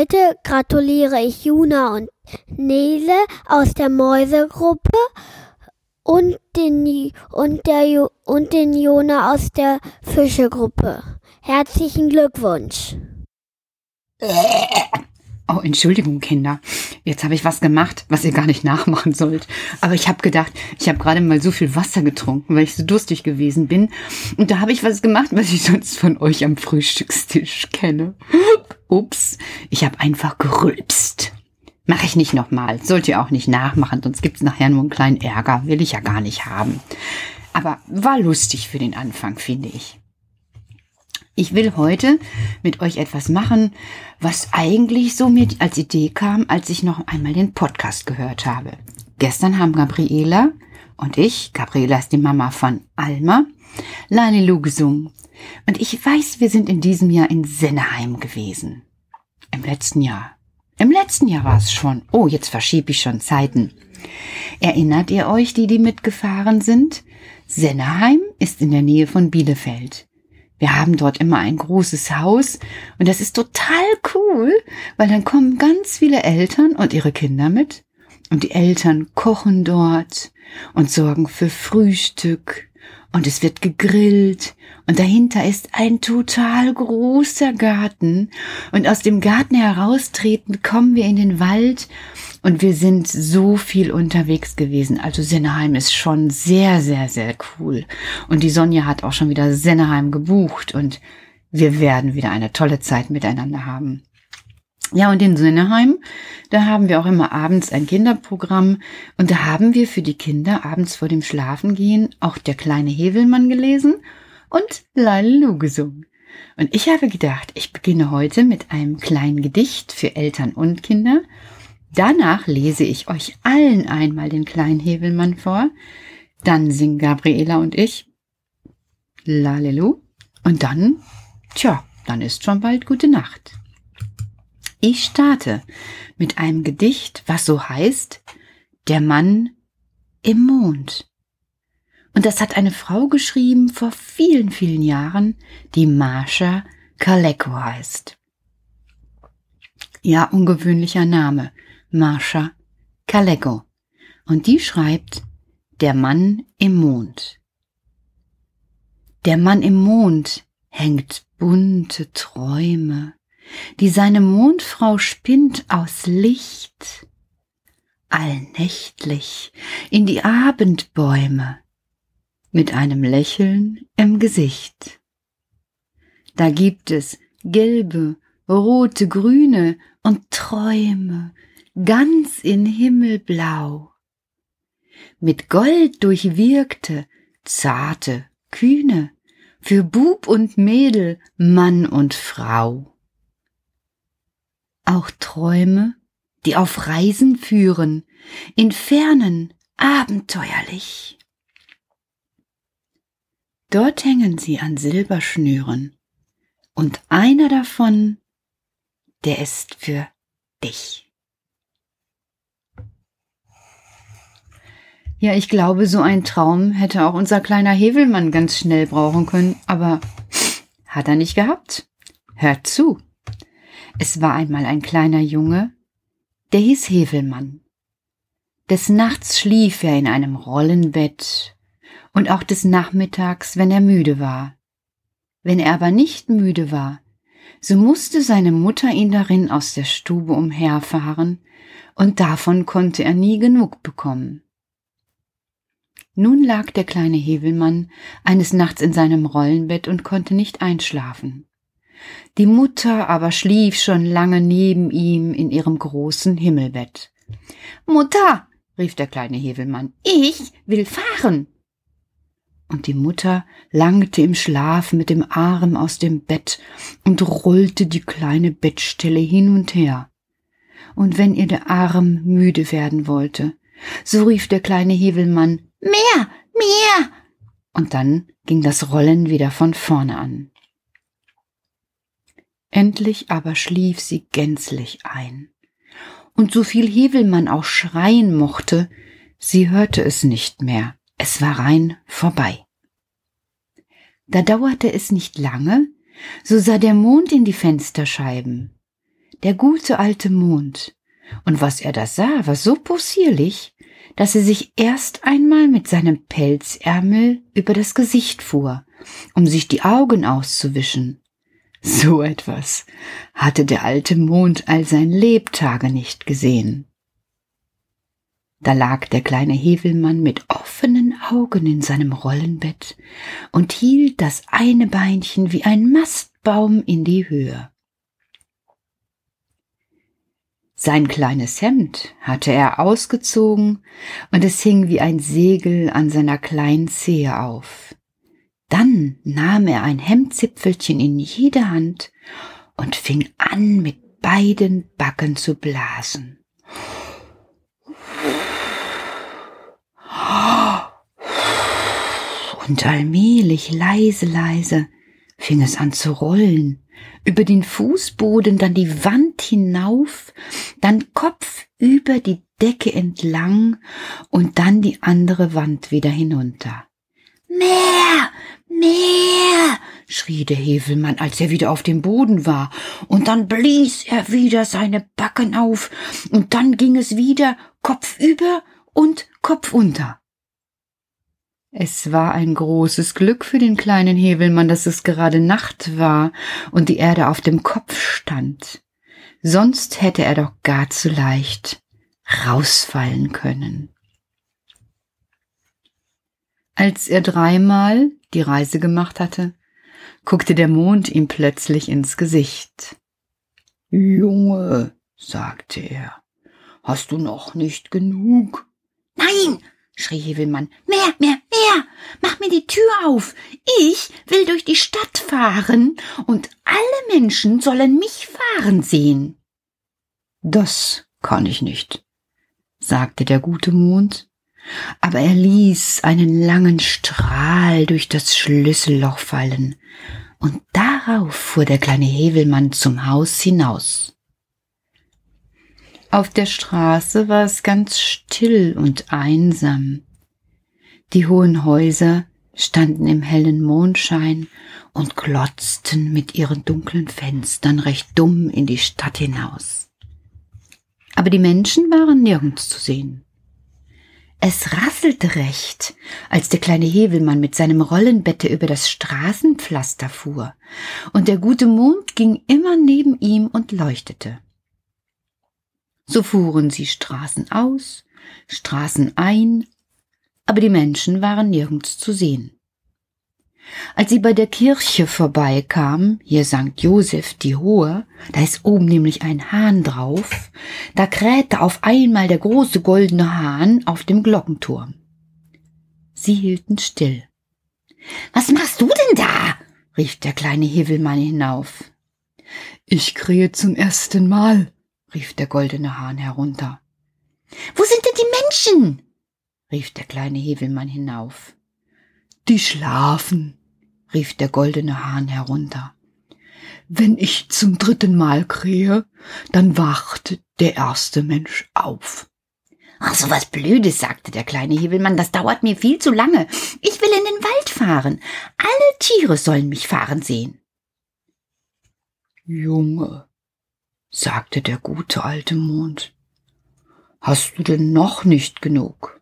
Heute gratuliere ich Juna und Nele aus der Mäusegruppe und den, und, der, und den Jona aus der Fischegruppe. Herzlichen Glückwunsch. Oh, Entschuldigung, Kinder. Jetzt habe ich was gemacht, was ihr gar nicht nachmachen sollt. Aber ich habe gedacht, ich habe gerade mal so viel Wasser getrunken, weil ich so durstig gewesen bin. Und da habe ich was gemacht, was ich sonst von euch am Frühstückstisch kenne. Ups, ich habe einfach gerülpst. Mache ich nicht nochmal. Sollt ihr auch nicht nachmachen, sonst gibt's nachher nur einen kleinen Ärger. Will ich ja gar nicht haben. Aber war lustig für den Anfang, finde ich. Ich will heute mit euch etwas machen, was eigentlich so mir als Idee kam, als ich noch einmal den Podcast gehört habe. Gestern haben Gabriela und ich, Gabriela ist die Mama von Alma, Lalilu gesungen. Und ich weiß, wir sind in diesem Jahr in Senneheim gewesen. Im letzten Jahr. Im letzten Jahr war es schon. Oh, jetzt verschiebe ich schon Zeiten. Erinnert ihr euch, die, die mitgefahren sind? Senneheim ist in der Nähe von Bielefeld. Wir haben dort immer ein großes Haus und das ist total cool, weil dann kommen ganz viele Eltern und ihre Kinder mit und die Eltern kochen dort und sorgen für Frühstück und es wird gegrillt und dahinter ist ein total großer Garten und aus dem Garten heraustreten kommen wir in den Wald und wir sind so viel unterwegs gewesen. Also Senneheim ist schon sehr, sehr, sehr cool. Und die Sonja hat auch schon wieder Senneheim gebucht und wir werden wieder eine tolle Zeit miteinander haben. Ja, und in Senneheim, da haben wir auch immer abends ein Kinderprogramm und da haben wir für die Kinder abends vor dem Schlafengehen auch der kleine Hevelmann gelesen und Lalilu gesungen. Und ich habe gedacht, ich beginne heute mit einem kleinen Gedicht für Eltern und Kinder Danach lese ich euch allen einmal den kleinen Hebelmann vor. Dann singen Gabriela und ich Lalelu. Und dann, tja, dann ist schon bald gute Nacht. Ich starte mit einem Gedicht, was so heißt, der Mann im Mond. Und das hat eine Frau geschrieben vor vielen, vielen Jahren, die Marsha Kaleko heißt. Ja, ungewöhnlicher Name. Marsha Kalego. Und die schreibt Der Mann im Mond. Der Mann im Mond hängt bunte Träume, die seine Mondfrau spinnt aus Licht, allnächtlich in die Abendbäume, mit einem Lächeln im Gesicht. Da gibt es gelbe, rote, grüne und Träume, ganz in Himmelblau. Mit Gold durchwirkte, zarte, kühne, für Bub und Mädel, Mann und Frau. Auch Träume, die auf Reisen führen, in Fernen abenteuerlich. Dort hängen sie an Silberschnüren, und einer davon, der ist für dich. Ja, ich glaube, so ein Traum hätte auch unser kleiner Hevelmann ganz schnell brauchen können, aber hat er nicht gehabt. Hört zu. Es war einmal ein kleiner Junge, der hieß Hevelmann. Des Nachts schlief er in einem Rollenbett und auch des Nachmittags, wenn er müde war. Wenn er aber nicht müde war, so musste seine Mutter ihn darin aus der Stube umherfahren, und davon konnte er nie genug bekommen. Nun lag der kleine Hebelmann eines Nachts in seinem Rollenbett und konnte nicht einschlafen. Die Mutter aber schlief schon lange neben ihm in ihrem großen Himmelbett. Mutter, rief der kleine Hebelmann, ich will fahren. Und die Mutter langte im Schlaf mit dem Arm aus dem Bett und rollte die kleine Bettstelle hin und her. Und wenn ihr der Arm müde werden wollte, so rief der kleine Hebelmann Mehr, mehr. Und dann ging das Rollen wieder von vorne an. Endlich aber schlief sie gänzlich ein. Und so viel Hevelmann auch schreien mochte, sie hörte es nicht mehr. Es war rein vorbei. Da dauerte es nicht lange, so sah der Mond in die Fensterscheiben. der gute alte Mond. Und was er da sah, war so possierlich, dass er sich erst einmal mit seinem Pelzärmel über das Gesicht fuhr, um sich die Augen auszuwischen. So etwas hatte der alte Mond all sein Lebtage nicht gesehen. Da lag der kleine Hevelmann mit offenen Augen in seinem Rollenbett und hielt das eine Beinchen wie ein Mastbaum in die Höhe. Sein kleines Hemd hatte er ausgezogen und es hing wie ein Segel an seiner kleinen Zehe auf. Dann nahm er ein Hemdzipfelchen in jede Hand und fing an, mit beiden Backen zu blasen. Und allmählich leise, leise fing es an zu rollen über den Fußboden, dann die Wand hinauf, dann Kopf über die Decke entlang und dann die andere Wand wieder hinunter. Mehr, mehr, schrie der Hevelmann, als er wieder auf dem Boden war, und dann blies er wieder seine Backen auf, und dann ging es wieder Kopf über und Kopf unter. Es war ein großes Glück für den kleinen Hebelmann, dass es gerade Nacht war und die Erde auf dem Kopf stand. Sonst hätte er doch gar zu leicht rausfallen können. Als er dreimal die Reise gemacht hatte, guckte der Mond ihm plötzlich ins Gesicht. Junge, sagte er, hast du noch nicht genug? Nein, schrie Hevelmann. Mehr, mehr, mehr! Mach mir die Tür auf! Ich will durch die Stadt fahren und alle Menschen sollen mich fahren sehen. Das kann ich nicht, sagte der gute Mond, aber er ließ einen langen Strahl durch das Schlüsselloch fallen, und darauf fuhr der kleine Hevelmann zum Haus hinaus. Auf der Straße war es ganz still und einsam. Die hohen Häuser standen im hellen Mondschein und glotzten mit ihren dunklen Fenstern recht dumm in die Stadt hinaus. Aber die Menschen waren nirgends zu sehen. Es rasselte recht, als der kleine Hebelmann mit seinem Rollenbette über das Straßenpflaster fuhr, und der gute Mond ging immer neben ihm und leuchtete. So fuhren sie Straßen aus, Straßen ein, aber die Menschen waren nirgends zu sehen. Als sie bei der Kirche vorbeikamen, hier St. Joseph die Hohe, da ist oben nämlich ein Hahn drauf, da krähte auf einmal der große goldene Hahn auf dem Glockenturm. Sie hielten still. Was machst du denn da? rief der kleine Hevelmann hinauf. Ich krähe zum ersten Mal, rief der goldene Hahn herunter. Wo sind denn die Menschen? rief der kleine Hevelmann hinauf. Die schlafen, rief der goldene Hahn herunter. Wenn ich zum dritten Mal krähe, dann wacht der erste Mensch auf. Ach, so was Blödes, sagte der kleine Hebelmann, das dauert mir viel zu lange. Ich will in den Wald fahren. Alle Tiere sollen mich fahren sehen. Junge, sagte der gute alte Mond. Hast du denn noch nicht genug?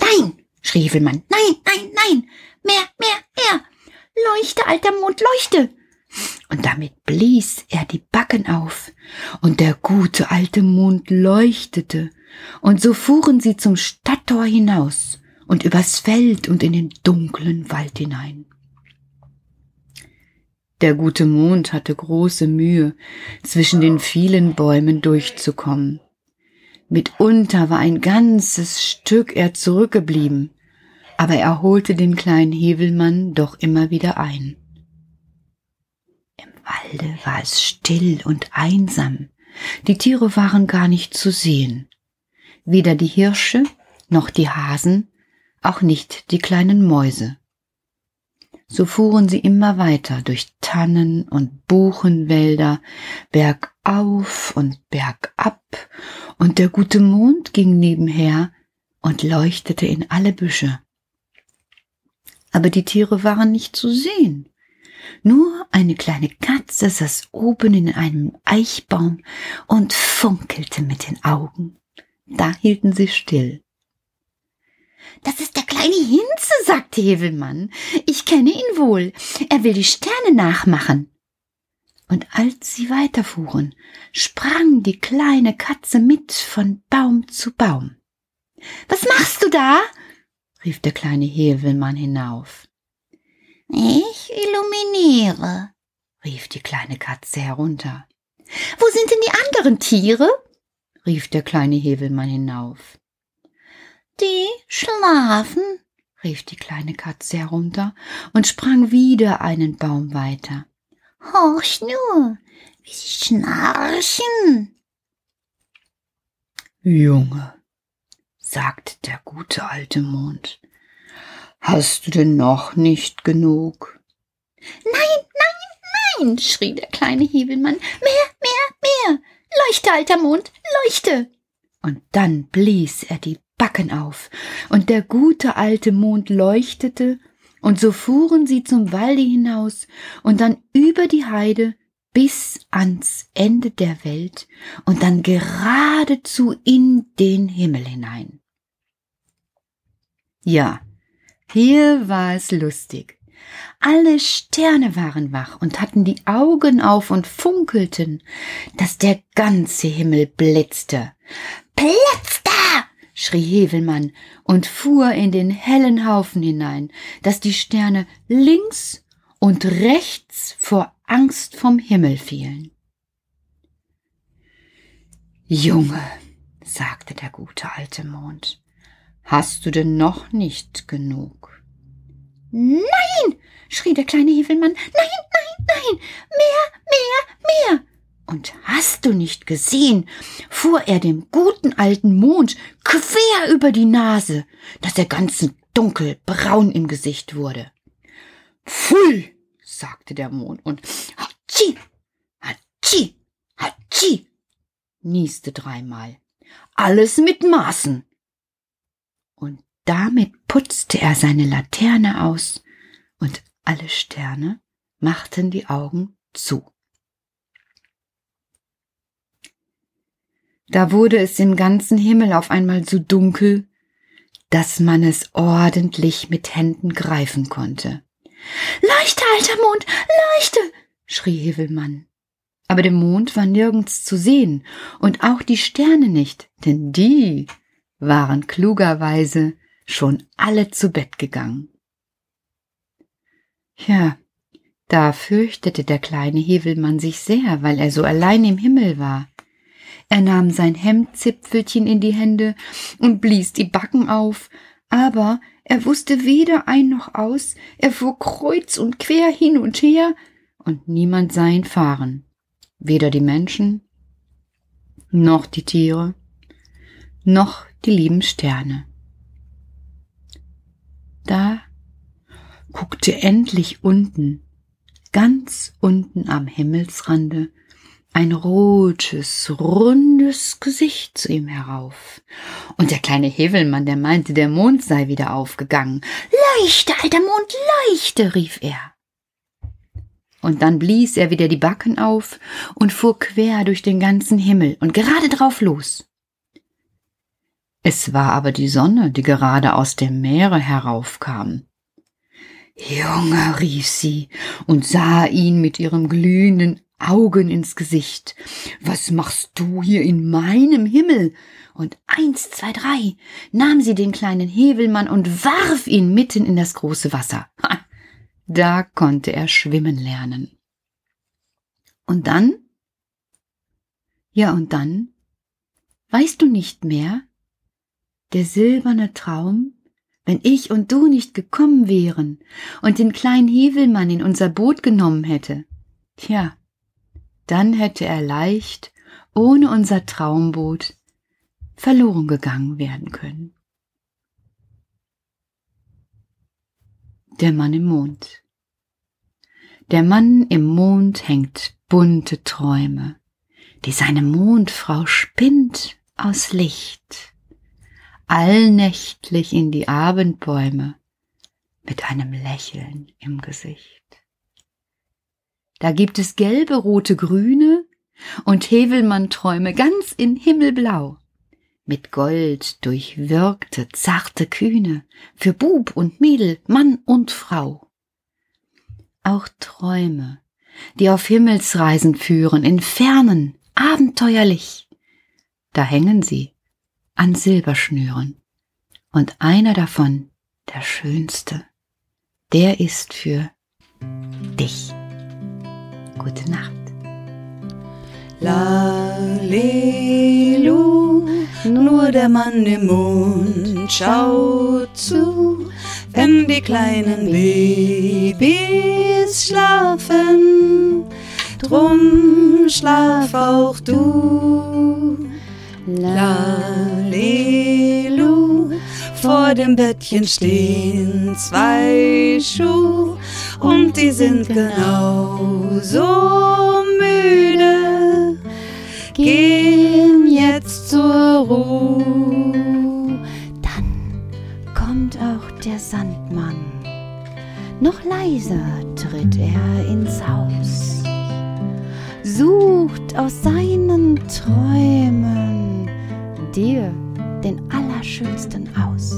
Nein, schrie Hevelmann, nein, nein, nein, mehr, mehr, mehr. Leuchte, alter Mond, leuchte. Und damit blies er die Backen auf, und der gute alte Mond leuchtete, und so fuhren sie zum Stadttor hinaus und übers Feld und in den dunklen Wald hinein. Der gute Mond hatte große Mühe, zwischen den vielen Bäumen durchzukommen. Mitunter war ein ganzes Stück er zurückgeblieben, aber er holte den kleinen Hebelmann doch immer wieder ein. Im Walde war es still und einsam, die Tiere waren gar nicht zu sehen, weder die Hirsche noch die Hasen, auch nicht die kleinen Mäuse. So fuhren sie immer weiter durch Tannen und Buchenwälder, bergauf und bergab, und der gute Mond ging nebenher und leuchtete in alle Büsche. Aber die Tiere waren nicht zu sehen, Nur eine kleine Katze saß oben in einem Eichbaum und funkelte mit den Augen. Da hielten sie still. Das ist der kleine Hinze, sagte Hevelmann. Ich kenne ihn wohl. Er will die Sterne nachmachen. Und als sie weiterfuhren, sprang die kleine Katze mit von Baum zu Baum. Was machst du da? Rief der kleine Hevelmann hinauf. Ich illuminiere, rief die kleine Katze herunter. Wo sind denn die anderen Tiere? rief der kleine Hevelmann hinauf. Die schlafen, rief die kleine Katze herunter und sprang wieder einen Baum weiter. Horch nur, wie sie schnarchen. Junge, sagte der gute alte Mond, hast du denn noch nicht genug? Nein, nein, nein, schrie der kleine Hebelmann, mehr, mehr, mehr, leuchte, alter Mond, leuchte. Und dann blies er die Backen auf, und der gute alte Mond leuchtete, und so fuhren sie zum Walde hinaus. Und dann über die Heide bis ans Ende der Welt und dann geradezu in den Himmel hinein. Ja, hier war es lustig. Alle Sterne waren wach und hatten die Augen auf und funkelten, dass der ganze Himmel blitzte. Blitz da! schrie Hevelmann und fuhr in den hellen Haufen hinein, dass die Sterne links und rechts vor Angst vom Himmel fielen. Junge, sagte der gute alte Mond, hast du denn noch nicht genug? Nein, schrie der kleine Hevelmann, nein, nein, nein, mehr, mehr, mehr. Und hast du nicht gesehen, fuhr er dem guten alten Mond quer über die Nase, dass er ganz dunkelbraun im Gesicht wurde. Pfui, sagte der Mond und Hatschi, Hatschi, Hatschi, nieste dreimal. Alles mit Maßen. Und damit putzte er seine Laterne aus, und alle Sterne machten die Augen zu. Da wurde es im ganzen Himmel auf einmal so dunkel, dass man es ordentlich mit Händen greifen konnte. Leuchte, alter Mond, leuchte! schrie Hevelmann. Aber der Mond war nirgends zu sehen und auch die Sterne nicht, denn die waren klugerweise schon alle zu Bett gegangen. Ja, da fürchtete der kleine Hevelmann sich sehr, weil er so allein im Himmel war. Er nahm sein Hemdzipfelchen in die Hände und blies die Backen auf, aber er wusste weder ein noch aus, er fuhr kreuz und quer hin und her, und niemand sah ihn fahren, weder die Menschen, noch die Tiere, noch die lieben Sterne. Da guckte endlich unten, ganz unten am Himmelsrande, ein rotes, rundes Gesicht zu ihm herauf. Und der kleine Hevelmann, der meinte, der Mond sei wieder aufgegangen. Leuchte, alter Mond, leuchte, rief er. Und dann blies er wieder die Backen auf und fuhr quer durch den ganzen Himmel und gerade drauf los. Es war aber die Sonne, die gerade aus dem Meere heraufkam. Junge, rief sie und sah ihn mit ihrem glühenden Augen ins Gesicht. Was machst du hier in meinem Himmel? Und eins, zwei, drei nahm sie den kleinen Hebelmann und warf ihn mitten in das große Wasser. Da konnte er schwimmen lernen. Und dann? Ja, und dann? Weißt du nicht mehr? Der silberne Traum, wenn ich und du nicht gekommen wären und den kleinen Hebelmann in unser Boot genommen hätte. Tja, dann hätte er leicht, ohne unser Traumboot, verloren gegangen werden können. Der Mann im Mond. Der Mann im Mond hängt bunte Träume, die seine Mondfrau spinnt aus Licht, allnächtlich in die Abendbäume mit einem Lächeln im Gesicht. Da gibt es gelbe, rote, grüne und Hevelmann-Träume ganz in Himmelblau. Mit Gold durchwirkte, zarte Kühne, für Bub und Mädel, Mann und Frau. Auch Träume, die auf Himmelsreisen führen, in Fernen, abenteuerlich. Da hängen sie an Silberschnüren. Und einer davon, der schönste, der ist für dich. Gute Nacht. Lalelu, nur der Mann im Mond schaut zu, wenn die kleinen Babys schlafen. Drum schlaf auch du. Lalelu, vor dem Bettchen stehen zwei Schuhe und die sind genauso müde. Gehen jetzt zur Ruhe. Dann kommt auch der Sandmann. Noch leiser tritt er ins Haus, sucht aus seinen Träumen dir den Allerschönsten aus.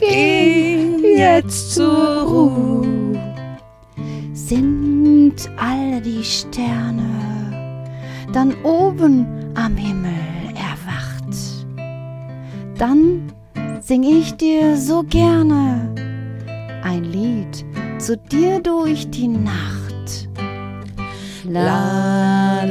Geh jetzt zur Ruhe. Sind alle die Sterne dann oben am Himmel erwacht? Dann sing ich dir so gerne ein Lied zu dir durch die Nacht. Lalelu,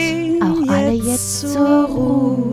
zur Ruhe.